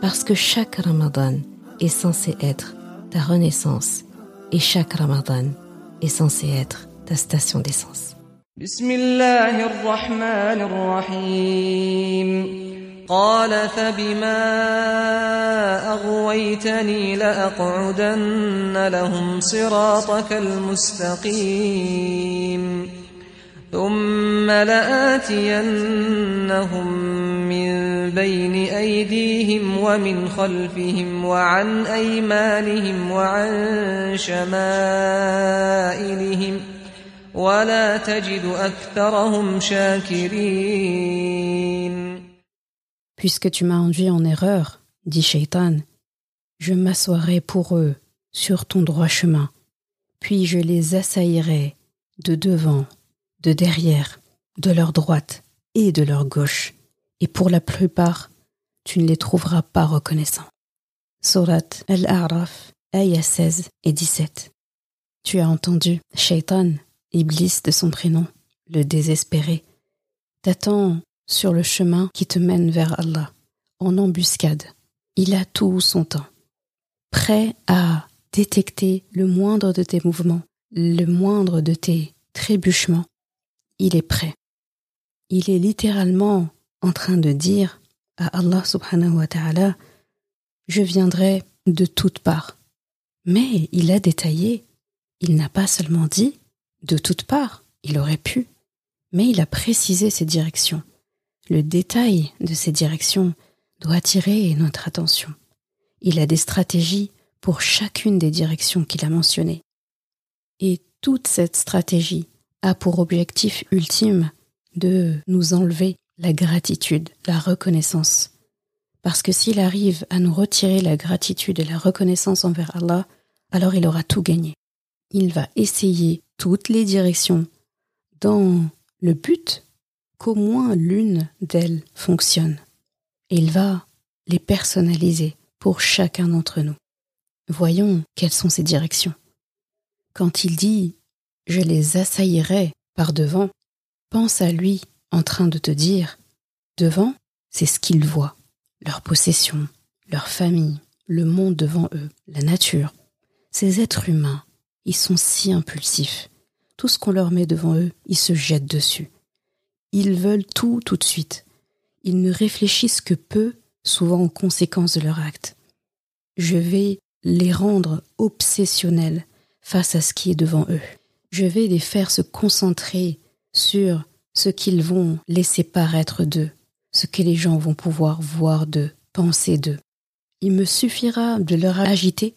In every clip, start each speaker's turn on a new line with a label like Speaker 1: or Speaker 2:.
Speaker 1: parce que chaque Ramadan est censé être ta renaissance et chaque Ramadan est censé être ta station d'essence.
Speaker 2: Bismillah ar-Rahman ar-Rahim. قال فبما أغويتني لأقعدن لهم صراطك المستقيم ثم لآتينهم من بين أيديهم ومن خلفهم وعن أيمانهم وعن شمائلهم ولا تجد أكثرهم شاكرين
Speaker 1: Puisque tu m'as induit en erreur, dit Shaitan, je m'assoirai pour eux sur ton droit chemin, puis je les assaillirai de devant de derrière, de leur droite et de leur gauche, et pour la plupart, tu ne les trouveras pas reconnaissants. Surat Al-A'raf, ayah 16 et 17. Tu as entendu Shaitan, Iblis de son prénom, le désespéré, t'attend sur le chemin qui te mène vers Allah, en embuscade. Il a tout son temps, prêt à détecter le moindre de tes mouvements, le moindre de tes trébuchements, il est prêt. Il est littéralement en train de dire à Allah subhanahu wa ta'ala, je viendrai de toutes parts. Mais il a détaillé, il n'a pas seulement dit de toutes parts, il aurait pu, mais il a précisé ses directions. Le détail de ces directions doit attirer notre attention. Il a des stratégies pour chacune des directions qu'il a mentionnées. Et toute cette stratégie a pour objectif ultime de nous enlever la gratitude, la reconnaissance. Parce que s'il arrive à nous retirer la gratitude et la reconnaissance envers Allah, alors il aura tout gagné. Il va essayer toutes les directions dans le but qu'au moins l'une d'elles fonctionne. Et il va les personnaliser pour chacun d'entre nous. Voyons quelles sont ces directions. Quand il dit je les assaillirai par devant, pense à lui en train de te dire devant, c'est ce qu'ils voient, leur possession, leur famille, le monde devant eux, la nature. Ces êtres humains, ils sont si impulsifs. Tout ce qu'on leur met devant eux, ils se jettent dessus. Ils veulent tout tout de suite. Ils ne réfléchissent que peu, souvent en conséquence de leur acte. Je vais les rendre obsessionnels face à ce qui est devant eux je vais les faire se concentrer sur ce qu'ils vont laisser paraître d'eux, ce que les gens vont pouvoir voir d'eux, penser d'eux. Il me suffira de leur agiter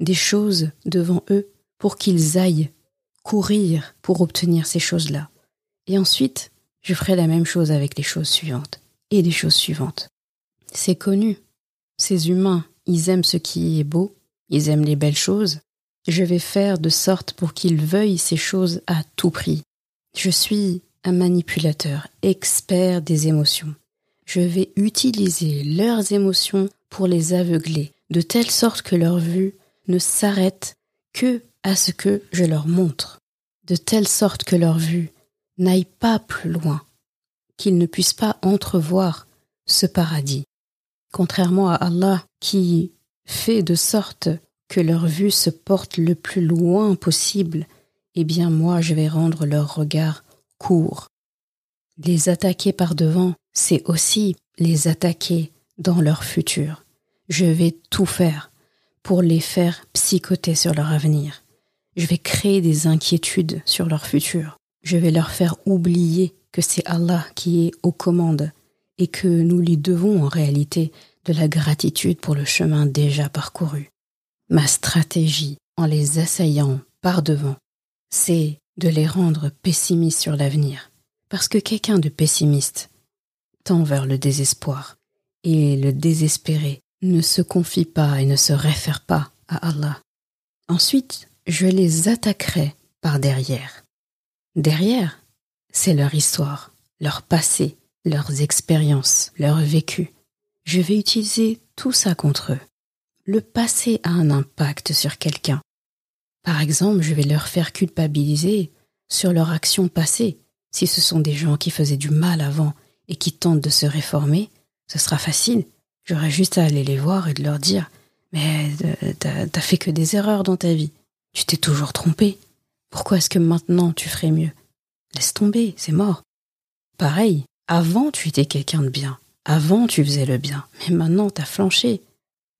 Speaker 1: des choses devant eux pour qu'ils aillent courir pour obtenir ces choses-là. Et ensuite, je ferai la même chose avec les choses suivantes et les choses suivantes. C'est connu. Ces humains, ils aiment ce qui est beau, ils aiment les belles choses, je vais faire de sorte pour qu'ils veuillent ces choses à tout prix. Je suis un manipulateur, expert des émotions. Je vais utiliser leurs émotions pour les aveugler, de telle sorte que leur vue ne s'arrête que à ce que je leur montre, de telle sorte que leur vue n'aille pas plus loin, qu'ils ne puissent pas entrevoir ce paradis. Contrairement à Allah qui fait de sorte que leur vue se porte le plus loin possible, eh bien moi je vais rendre leur regard court. Les attaquer par devant, c'est aussi les attaquer dans leur futur. Je vais tout faire pour les faire psychoter sur leur avenir. Je vais créer des inquiétudes sur leur futur. Je vais leur faire oublier que c'est Allah qui est aux commandes et que nous lui devons en réalité de la gratitude pour le chemin déjà parcouru. Ma stratégie en les assaillant par devant, c'est de les rendre pessimistes sur l'avenir. Parce que quelqu'un de pessimiste tend vers le désespoir, et le désespéré ne se confient pas et ne se réfèrent pas à Allah. Ensuite, je les attaquerai par derrière. Derrière, c'est leur histoire, leur passé, leurs expériences, leur vécu. Je vais utiliser tout ça contre eux. Le passé a un impact sur quelqu'un. Par exemple, je vais leur faire culpabiliser sur leur action passée. Si ce sont des gens qui faisaient du mal avant et qui tentent de se réformer, ce sera facile. J'aurai juste à aller les voir et de leur dire Mais euh, t'as fait que des erreurs dans ta vie. Tu t'es toujours trompé. Pourquoi est-ce que maintenant tu ferais mieux? Laisse tomber, c'est mort. Pareil, avant tu étais quelqu'un de bien. Avant tu faisais le bien. Mais maintenant t'as flanché.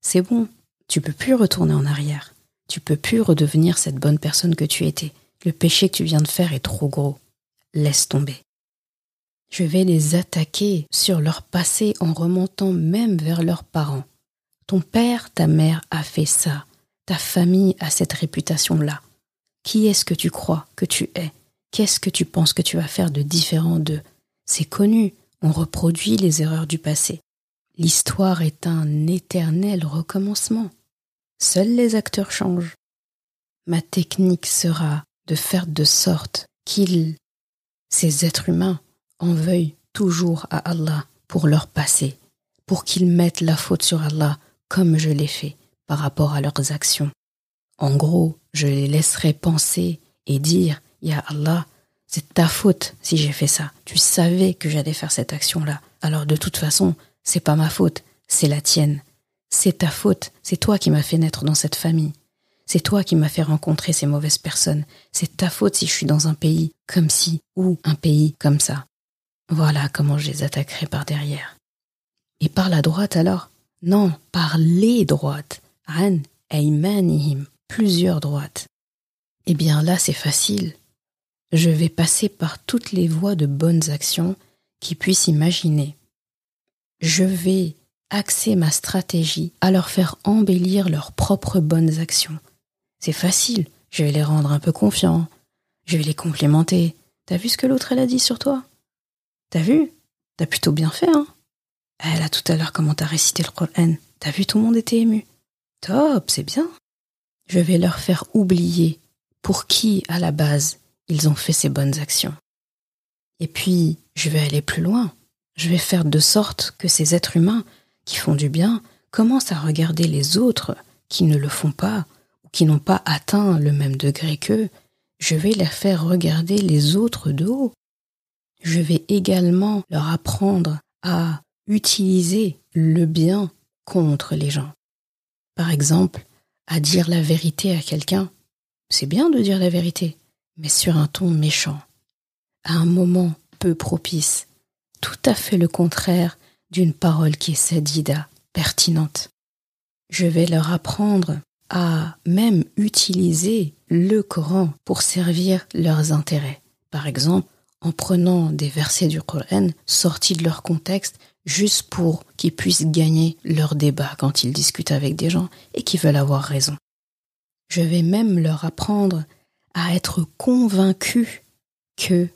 Speaker 1: C'est bon, tu peux plus retourner en arrière. Tu peux plus redevenir cette bonne personne que tu étais. Le péché que tu viens de faire est trop gros. Laisse tomber. Je vais les attaquer sur leur passé en remontant même vers leurs parents. Ton père, ta mère a fait ça. Ta famille a cette réputation-là. Qui est-ce que tu crois que tu es? Qu'est-ce que tu penses que tu vas faire de différent d'eux? C'est connu, on reproduit les erreurs du passé. L'histoire est un éternel recommencement. Seuls les acteurs changent. Ma technique sera de faire de sorte qu'ils, ces êtres humains, en veuillent toujours à Allah pour leur passé, pour qu'ils mettent la faute sur Allah comme je l'ai fait par rapport à leurs actions. En gros, je les laisserai penser et dire Ya Allah, c'est ta faute si j'ai fait ça. Tu savais que j'allais faire cette action-là. Alors de toute façon, c'est pas ma faute, c'est la tienne. C'est ta faute, c'est toi qui m'as fait naître dans cette famille. C'est toi qui m'as fait rencontrer ces mauvaises personnes. C'est ta faute si je suis dans un pays comme ci ou un pays comme ça. Voilà comment je les attaquerai par derrière. Et par la droite alors? Non, par les droites. An aymanihim, plusieurs droites. Eh bien là c'est facile. Je vais passer par toutes les voies de bonnes actions qui puissent imaginer. Je vais axer ma stratégie à leur faire embellir leurs propres bonnes actions. C'est facile, je vais les rendre un peu confiants, je vais les complémenter. T'as vu ce que l'autre elle a dit sur toi? T'as vu? T'as plutôt bien fait, hein Elle a tout à l'heure comment t'as récité le Coran. T'as vu, tout le monde était ému. Top, c'est bien. Je vais leur faire oublier pour qui, à la base, ils ont fait ces bonnes actions. Et puis, je vais aller plus loin. Je vais faire de sorte que ces êtres humains qui font du bien commencent à regarder les autres qui ne le font pas ou qui n'ont pas atteint le même degré qu'eux. Je vais les faire regarder les autres de haut je vais également leur apprendre à utiliser le bien contre les gens. Par exemple, à dire la vérité à quelqu'un. C'est bien de dire la vérité, mais sur un ton méchant, à un moment peu propice, tout à fait le contraire d'une parole qui est sadida, pertinente. Je vais leur apprendre à même utiliser le Coran pour servir leurs intérêts. Par exemple, en prenant des versets du Coran sortis de leur contexte juste pour qu'ils puissent gagner leur débat quand ils discutent avec des gens et qui veulent avoir raison. Je vais même leur apprendre à être convaincus que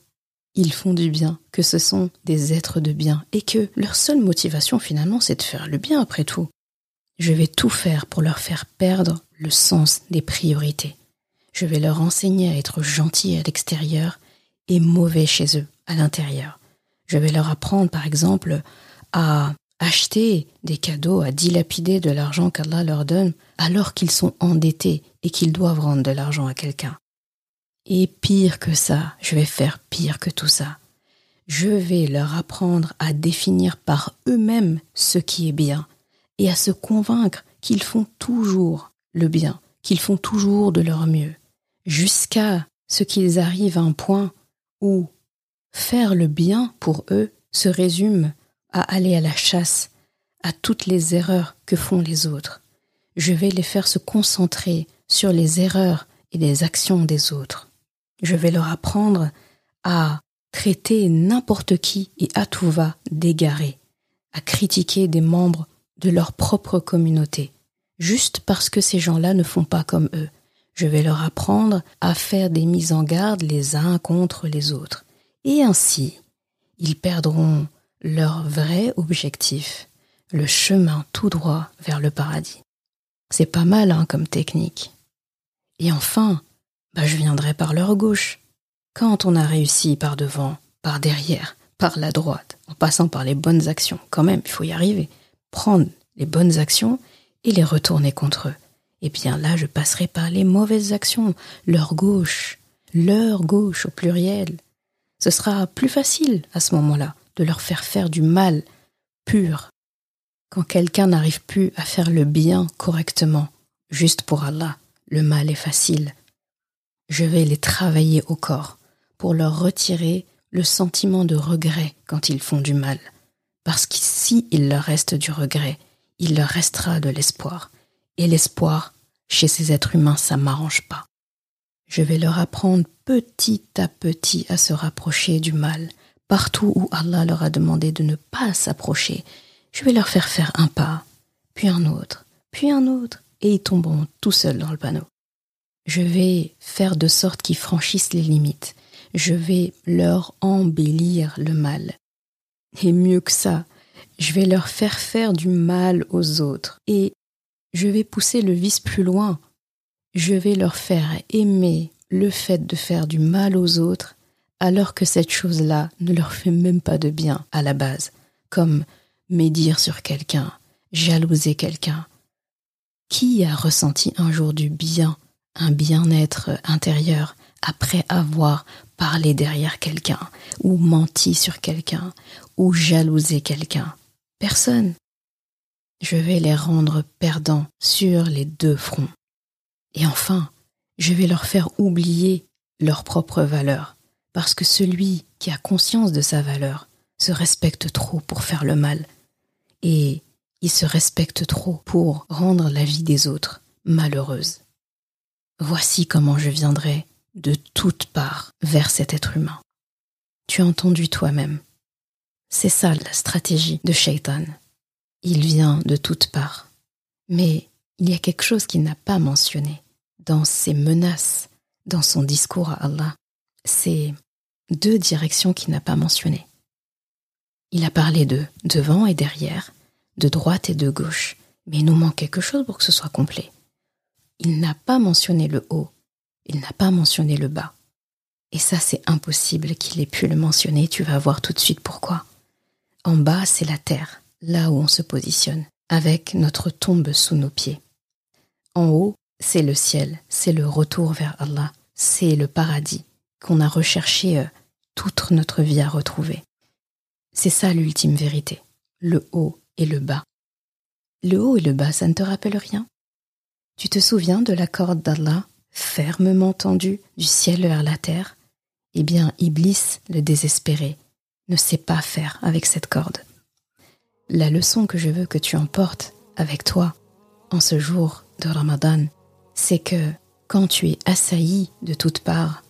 Speaker 1: ils font du bien, que ce sont des êtres de bien et que leur seule motivation finalement c'est de faire le bien après tout. Je vais tout faire pour leur faire perdre le sens des priorités. Je vais leur enseigner à être gentils à l'extérieur et mauvais chez eux, à l'intérieur. Je vais leur apprendre, par exemple, à acheter des cadeaux, à dilapider de l'argent qu'Allah leur donne alors qu'ils sont endettés et qu'ils doivent rendre de l'argent à quelqu'un. Et pire que ça, je vais faire pire que tout ça. Je vais leur apprendre à définir par eux-mêmes ce qui est bien et à se convaincre qu'ils font toujours le bien, qu'ils font toujours de leur mieux, jusqu'à ce qu'ils arrivent à un point où faire le bien pour eux se résume à aller à la chasse à toutes les erreurs que font les autres. Je vais les faire se concentrer sur les erreurs et les actions des autres. Je vais leur apprendre à traiter n'importe qui et à tout va d'égaré, à critiquer des membres de leur propre communauté, juste parce que ces gens-là ne font pas comme eux, je vais leur apprendre à faire des mises en garde les uns contre les autres. Et ainsi, ils perdront leur vrai objectif. le chemin tout droit vers le paradis. C'est pas mal hein, comme technique. Et enfin, bah, je viendrai par leur gauche. Quand on a réussi par devant, par derrière, par la droite, en passant par les bonnes actions, quand même, il faut y arriver. Prendre les bonnes actions et les retourner contre eux. Et bien là, je passerai par les mauvaises actions, leur gauche, leur gauche au pluriel. Ce sera plus facile à ce moment-là de leur faire faire du mal pur. Quand quelqu'un n'arrive plus à faire le bien correctement, juste pour Allah, le mal est facile. Je vais les travailler au corps pour leur retirer le sentiment de regret quand ils font du mal. Parce qu'ici il leur reste du regret, il leur restera de l'espoir. Et l'espoir, chez ces êtres humains, ça m'arrange pas. Je vais leur apprendre petit à petit à se rapprocher du mal. Partout où Allah leur a demandé de ne pas s'approcher, je vais leur faire faire un pas, puis un autre, puis un autre, et ils tomberont tout seuls dans le panneau. Je vais faire de sorte qu'ils franchissent les limites. Je vais leur embellir le mal. Et mieux que ça, je vais leur faire faire du mal aux autres et je vais pousser le vice plus loin. Je vais leur faire aimer le fait de faire du mal aux autres alors que cette chose-là ne leur fait même pas de bien à la base, comme médire sur quelqu'un, jalouser quelqu'un. Qui a ressenti un jour du bien, un bien-être intérieur après avoir parlé derrière quelqu'un, ou menti sur quelqu'un, ou jalousé quelqu'un Personne. Je vais les rendre perdants sur les deux fronts. Et enfin, je vais leur faire oublier leur propre valeur, parce que celui qui a conscience de sa valeur se respecte trop pour faire le mal, et il se respecte trop pour rendre la vie des autres malheureuse. Voici comment je viendrai de toutes parts vers cet être humain. Tu as entendu toi-même. C'est ça la stratégie de Shaitan. Il vient de toutes parts. Mais il y a quelque chose qu'il n'a pas mentionné dans ses menaces, dans son discours à Allah. C'est deux directions qu'il n'a pas mentionnées. Il a parlé de devant et derrière, de droite et de gauche, mais il nous manque quelque chose pour que ce soit complet. Il n'a pas mentionné le haut, il n'a pas mentionné le bas. Et ça, c'est impossible qu'il ait pu le mentionner, tu vas voir tout de suite pourquoi. En bas, c'est la terre, là où on se positionne, avec notre tombe sous nos pieds. En haut, c'est le ciel, c'est le retour vers Allah, c'est le paradis qu'on a recherché euh, toute notre vie à retrouver. C'est ça l'ultime vérité, le haut et le bas. Le haut et le bas, ça ne te rappelle rien? Tu te souviens de la corde d'Allah, fermement tendue du ciel vers la terre? Eh bien, Iblis, le désespéré, ne sait pas faire avec cette corde. La leçon que je veux que tu emportes avec toi en ce jour de Ramadan, c'est que quand tu es assailli de toutes parts,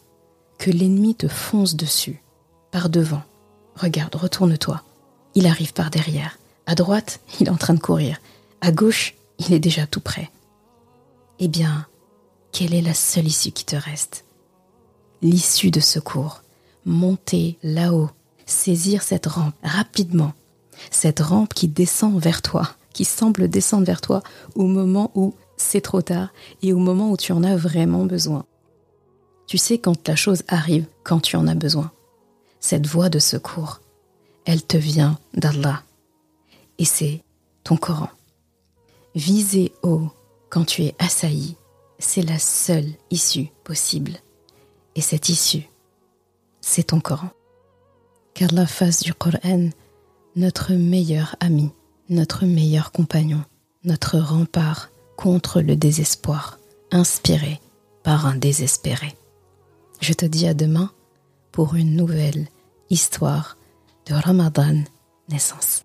Speaker 1: que l'ennemi te fonce dessus, par devant. Regarde, retourne-toi. Il arrive par derrière. À droite, il est en train de courir. À gauche, il est déjà tout près. Eh bien, quelle est la seule issue qui te reste? L'issue de secours. Monter là-haut saisir cette rampe rapidement, cette rampe qui descend vers toi, qui semble descendre vers toi au moment où c'est trop tard et au moment où tu en as vraiment besoin. Tu sais quand la chose arrive, quand tu en as besoin. Cette voie de secours, elle te vient d'Allah. Et c'est ton Coran. Viser haut quand tu es assailli, c'est la seule issue possible. Et cette issue, c'est ton Coran qu'Allah fasse du Coran notre meilleur ami, notre meilleur compagnon, notre rempart contre le désespoir, inspiré par un désespéré. Je te dis à demain pour une nouvelle histoire de Ramadan naissance.